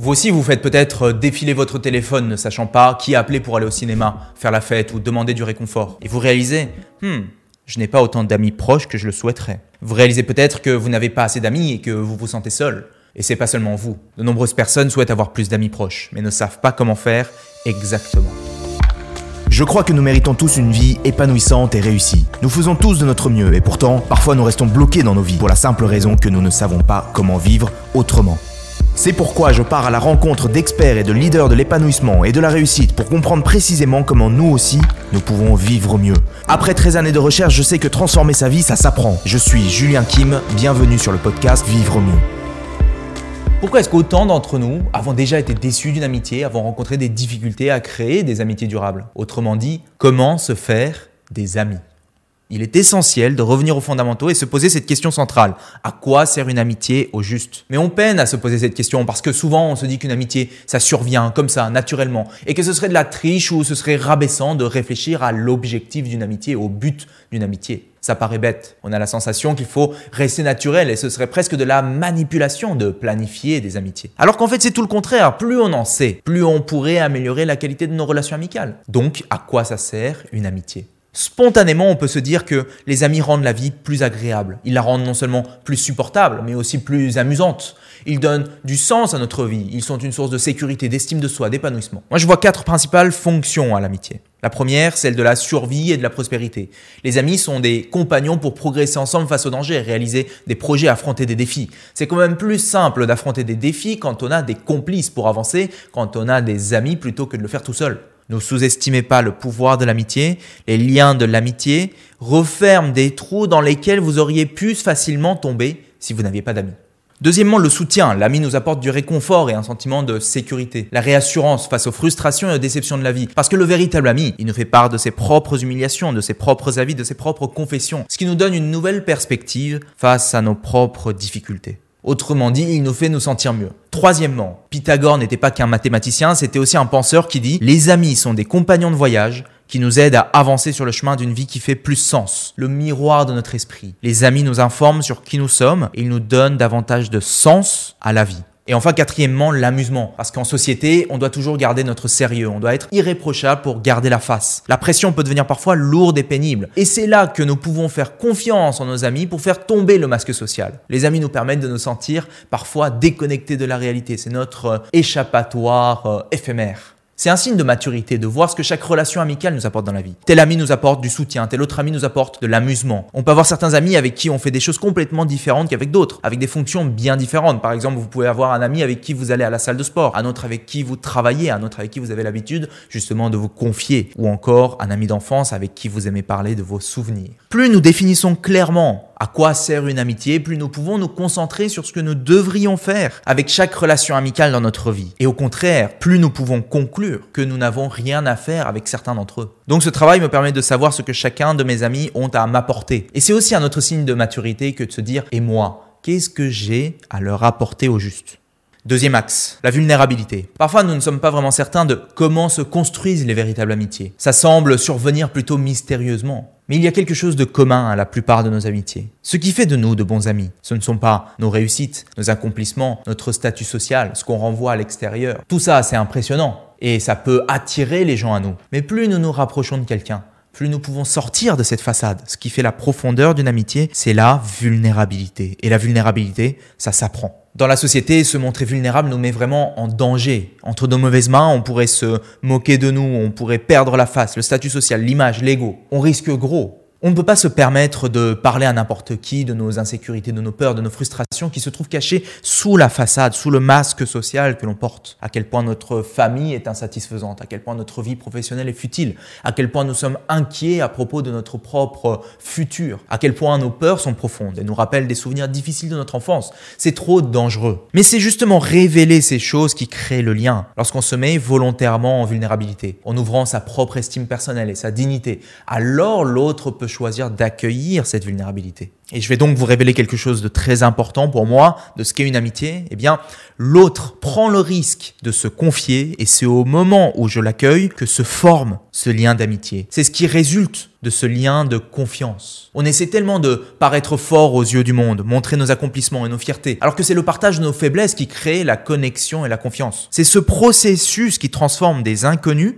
Vous aussi, vous faites peut-être défiler votre téléphone ne sachant pas qui appeler pour aller au cinéma, faire la fête ou demander du réconfort. Et vous réalisez, hmm, je n'ai pas autant d'amis proches que je le souhaiterais. Vous réalisez peut-être que vous n'avez pas assez d'amis et que vous vous sentez seul. Et c'est pas seulement vous. De nombreuses personnes souhaitent avoir plus d'amis proches, mais ne savent pas comment faire exactement. Je crois que nous méritons tous une vie épanouissante et réussie. Nous faisons tous de notre mieux et pourtant, parfois nous restons bloqués dans nos vies pour la simple raison que nous ne savons pas comment vivre autrement. C'est pourquoi je pars à la rencontre d'experts et de leaders de l'épanouissement et de la réussite pour comprendre précisément comment nous aussi, nous pouvons vivre mieux. Après 13 années de recherche, je sais que transformer sa vie, ça s'apprend. Je suis Julien Kim, bienvenue sur le podcast Vivre mieux. Pourquoi est-ce qu'autant d'entre nous avons déjà été déçus d'une amitié, avons rencontré des difficultés à créer des amitiés durables? Autrement dit, comment se faire des amis? Il est essentiel de revenir aux fondamentaux et se poser cette question centrale. À quoi sert une amitié au juste? Mais on peine à se poser cette question parce que souvent on se dit qu'une amitié, ça survient comme ça, naturellement, et que ce serait de la triche ou ce serait rabaissant de réfléchir à l'objectif d'une amitié, au but d'une amitié. Ça paraît bête. On a la sensation qu'il faut rester naturel et ce serait presque de la manipulation de planifier des amitiés. Alors qu'en fait c'est tout le contraire. Plus on en sait, plus on pourrait améliorer la qualité de nos relations amicales. Donc à quoi ça sert une amitié? Spontanément, on peut se dire que les amis rendent la vie plus agréable. Ils la rendent non seulement plus supportable, mais aussi plus amusante. Ils donnent du sens à notre vie. Ils sont une source de sécurité, d'estime de soi, d'épanouissement. Moi, je vois quatre principales fonctions à l'amitié. La première, celle de la survie et de la prospérité. Les amis sont des compagnons pour progresser ensemble face aux dangers, réaliser des projets, affronter des défis. C'est quand même plus simple d'affronter des défis quand on a des complices pour avancer, quand on a des amis plutôt que de le faire tout seul. Ne sous-estimez pas le pouvoir de l'amitié. Les liens de l'amitié referment des trous dans lesquels vous auriez pu facilement tomber si vous n'aviez pas d'amis. Deuxièmement, le soutien. L'ami nous apporte du réconfort et un sentiment de sécurité. La réassurance face aux frustrations et aux déceptions de la vie. Parce que le véritable ami, il nous fait part de ses propres humiliations, de ses propres avis, de ses propres confessions. Ce qui nous donne une nouvelle perspective face à nos propres difficultés. Autrement dit, il nous fait nous sentir mieux. Troisièmement, Pythagore n'était pas qu'un mathématicien, c'était aussi un penseur qui dit ⁇ Les amis sont des compagnons de voyage qui nous aident à avancer sur le chemin d'une vie qui fait plus sens, le miroir de notre esprit. Les amis nous informent sur qui nous sommes et ils nous donnent davantage de sens à la vie. Et enfin, quatrièmement, l'amusement. Parce qu'en société, on doit toujours garder notre sérieux. On doit être irréprochable pour garder la face. La pression peut devenir parfois lourde et pénible. Et c'est là que nous pouvons faire confiance en nos amis pour faire tomber le masque social. Les amis nous permettent de nous sentir parfois déconnectés de la réalité. C'est notre euh, échappatoire euh, éphémère. C'est un signe de maturité de voir ce que chaque relation amicale nous apporte dans la vie. Tel ami nous apporte du soutien, tel autre ami nous apporte de l'amusement. On peut avoir certains amis avec qui on fait des choses complètement différentes qu'avec d'autres, avec des fonctions bien différentes. Par exemple, vous pouvez avoir un ami avec qui vous allez à la salle de sport, un autre avec qui vous travaillez, un autre avec qui vous avez l'habitude justement de vous confier, ou encore un ami d'enfance avec qui vous aimez parler de vos souvenirs. Plus nous définissons clairement à quoi sert une amitié, plus nous pouvons nous concentrer sur ce que nous devrions faire avec chaque relation amicale dans notre vie? Et au contraire, plus nous pouvons conclure que nous n'avons rien à faire avec certains d'entre eux. Donc ce travail me permet de savoir ce que chacun de mes amis ont à m'apporter. Et c'est aussi un autre signe de maturité que de se dire, et moi, qu'est-ce que j'ai à leur apporter au juste? Deuxième axe, la vulnérabilité. Parfois, nous ne sommes pas vraiment certains de comment se construisent les véritables amitiés. Ça semble survenir plutôt mystérieusement. Mais il y a quelque chose de commun à la plupart de nos amitiés. Ce qui fait de nous de bons amis, ce ne sont pas nos réussites, nos accomplissements, notre statut social, ce qu'on renvoie à l'extérieur. Tout ça, c'est impressionnant et ça peut attirer les gens à nous. Mais plus nous nous rapprochons de quelqu'un, plus nous pouvons sortir de cette façade. Ce qui fait la profondeur d'une amitié, c'est la vulnérabilité. Et la vulnérabilité, ça s'apprend dans la société, se montrer vulnérable nous met vraiment en danger. Entre nos mauvaises mains, on pourrait se moquer de nous, on pourrait perdre la face, le statut social, l'image, l'ego. On risque gros. On ne peut pas se permettre de parler à n'importe qui de nos insécurités, de nos peurs, de nos frustrations qui se trouvent cachées sous la façade, sous le masque social que l'on porte. À quel point notre famille est insatisfaisante, à quel point notre vie professionnelle est futile, à quel point nous sommes inquiets à propos de notre propre futur, à quel point nos peurs sont profondes et nous rappellent des souvenirs difficiles de notre enfance. C'est trop dangereux. Mais c'est justement révéler ces choses qui créent le lien lorsqu'on se met volontairement en vulnérabilité, en ouvrant sa propre estime personnelle et sa dignité. Alors l'autre peut choisir d'accueillir cette vulnérabilité. Et je vais donc vous révéler quelque chose de très important pour moi de ce qu'est une amitié. Eh bien, l'autre prend le risque de se confier et c'est au moment où je l'accueille que se forme ce lien d'amitié. C'est ce qui résulte de ce lien de confiance. On essaie tellement de paraître fort aux yeux du monde, montrer nos accomplissements et nos fiertés, alors que c'est le partage de nos faiblesses qui crée la connexion et la confiance. C'est ce processus qui transforme des inconnus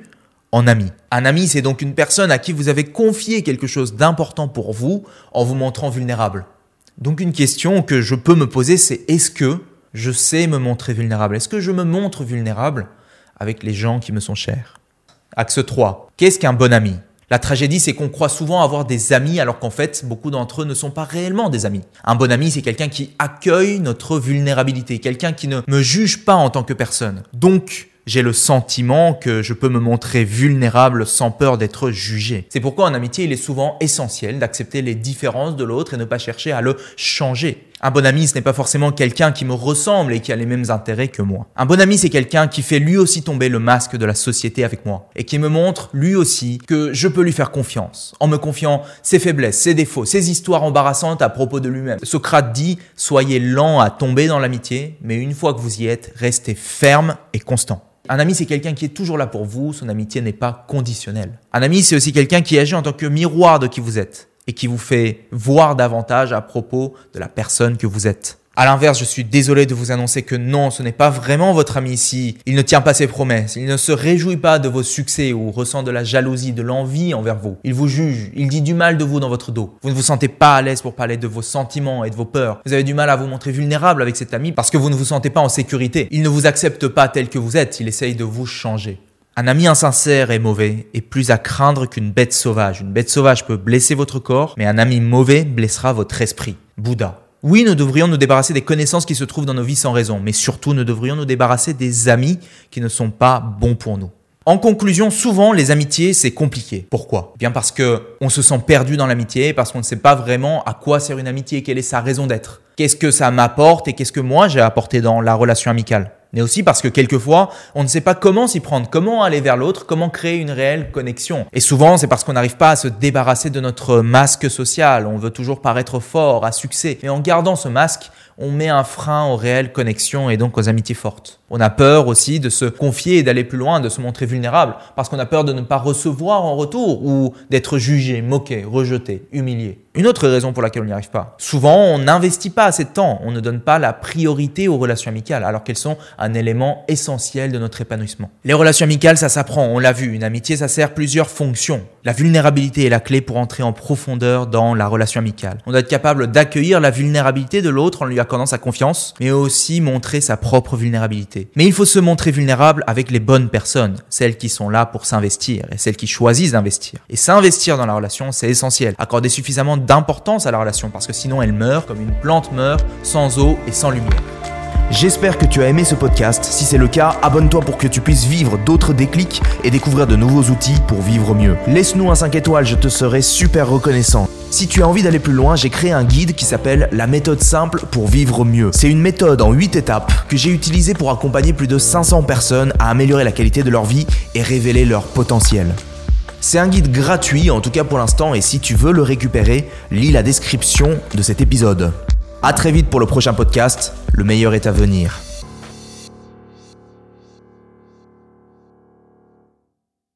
en ami. Un ami, c'est donc une personne à qui vous avez confié quelque chose d'important pour vous en vous montrant vulnérable. Donc une question que je peux me poser, c'est est-ce que je sais me montrer vulnérable? Est-ce que je me montre vulnérable avec les gens qui me sont chers? Axe 3. Qu'est-ce qu'un bon ami? La tragédie, c'est qu'on croit souvent avoir des amis alors qu'en fait, beaucoup d'entre eux ne sont pas réellement des amis. Un bon ami, c'est quelqu'un qui accueille notre vulnérabilité, quelqu'un qui ne me juge pas en tant que personne. Donc, j'ai le sentiment que je peux me montrer vulnérable sans peur d'être jugé. C'est pourquoi en amitié, il est souvent essentiel d'accepter les différences de l'autre et ne pas chercher à le changer. Un bon ami, ce n'est pas forcément quelqu'un qui me ressemble et qui a les mêmes intérêts que moi. Un bon ami, c'est quelqu'un qui fait lui aussi tomber le masque de la société avec moi et qui me montre lui aussi que je peux lui faire confiance en me confiant ses faiblesses, ses défauts, ses histoires embarrassantes à propos de lui-même. Socrate dit Soyez lent à tomber dans l'amitié, mais une fois que vous y êtes, restez ferme et constant. Un ami, c'est quelqu'un qui est toujours là pour vous, son amitié n'est pas conditionnelle. Un ami, c'est aussi quelqu'un qui agit en tant que miroir de qui vous êtes et qui vous fait voir davantage à propos de la personne que vous êtes. À l'inverse, je suis désolé de vous annoncer que non, ce n'est pas vraiment votre ami ici. Il ne tient pas ses promesses, il ne se réjouit pas de vos succès ou ressent de la jalousie, de l'envie envers vous. Il vous juge, il dit du mal de vous dans votre dos. Vous ne vous sentez pas à l'aise pour parler de vos sentiments et de vos peurs. Vous avez du mal à vous montrer vulnérable avec cet ami parce que vous ne vous sentez pas en sécurité. Il ne vous accepte pas tel que vous êtes, il essaye de vous changer. Un ami insincère et mauvais est plus à craindre qu'une bête sauvage. Une bête sauvage peut blesser votre corps, mais un ami mauvais blessera votre esprit. Bouddha. Oui, nous devrions nous débarrasser des connaissances qui se trouvent dans nos vies sans raison, mais surtout nous devrions nous débarrasser des amis qui ne sont pas bons pour nous. En conclusion, souvent les amitiés c'est compliqué. Pourquoi? Bien parce que on se sent perdu dans l'amitié, parce qu'on ne sait pas vraiment à quoi sert une amitié, quelle est sa raison d'être. Qu'est-ce que ça m'apporte et qu'est-ce que moi j'ai apporté dans la relation amicale? Mais aussi parce que quelquefois, on ne sait pas comment s'y prendre, comment aller vers l'autre, comment créer une réelle connexion. Et souvent, c'est parce qu'on n'arrive pas à se débarrasser de notre masque social, on veut toujours paraître fort, à succès. Mais en gardant ce masque, on met un frein aux réelles connexions et donc aux amitiés fortes. On a peur aussi de se confier et d'aller plus loin, de se montrer vulnérable, parce qu'on a peur de ne pas recevoir en retour ou d'être jugé, moqué, rejeté, humilié. Une autre raison pour laquelle on n'y arrive pas. Souvent, on n'investit pas assez de temps, on ne donne pas la priorité aux relations amicales, alors qu'elles sont un élément essentiel de notre épanouissement. Les relations amicales, ça s'apprend, on l'a vu, une amitié, ça sert plusieurs fonctions. La vulnérabilité est la clé pour entrer en profondeur dans la relation amicale. On doit être capable d'accueillir la vulnérabilité de l'autre en lui accordant sa confiance, mais aussi montrer sa propre vulnérabilité. Mais il faut se montrer vulnérable avec les bonnes personnes, celles qui sont là pour s'investir et celles qui choisissent d'investir. Et s'investir dans la relation, c'est essentiel. Accorder suffisamment d'importance à la relation parce que sinon elle meurt comme une plante meurt sans eau et sans lumière. J'espère que tu as aimé ce podcast. Si c'est le cas, abonne-toi pour que tu puisses vivre d'autres déclics et découvrir de nouveaux outils pour vivre mieux. Laisse-nous un 5 étoiles, je te serai super reconnaissant. Si tu as envie d'aller plus loin, j'ai créé un guide qui s'appelle La méthode simple pour vivre mieux. C'est une méthode en 8 étapes que j'ai utilisée pour accompagner plus de 500 personnes à améliorer la qualité de leur vie et révéler leur potentiel. C'est un guide gratuit, en tout cas pour l'instant, et si tu veux le récupérer, lis la description de cet épisode. A très vite pour le prochain podcast, le meilleur est à venir.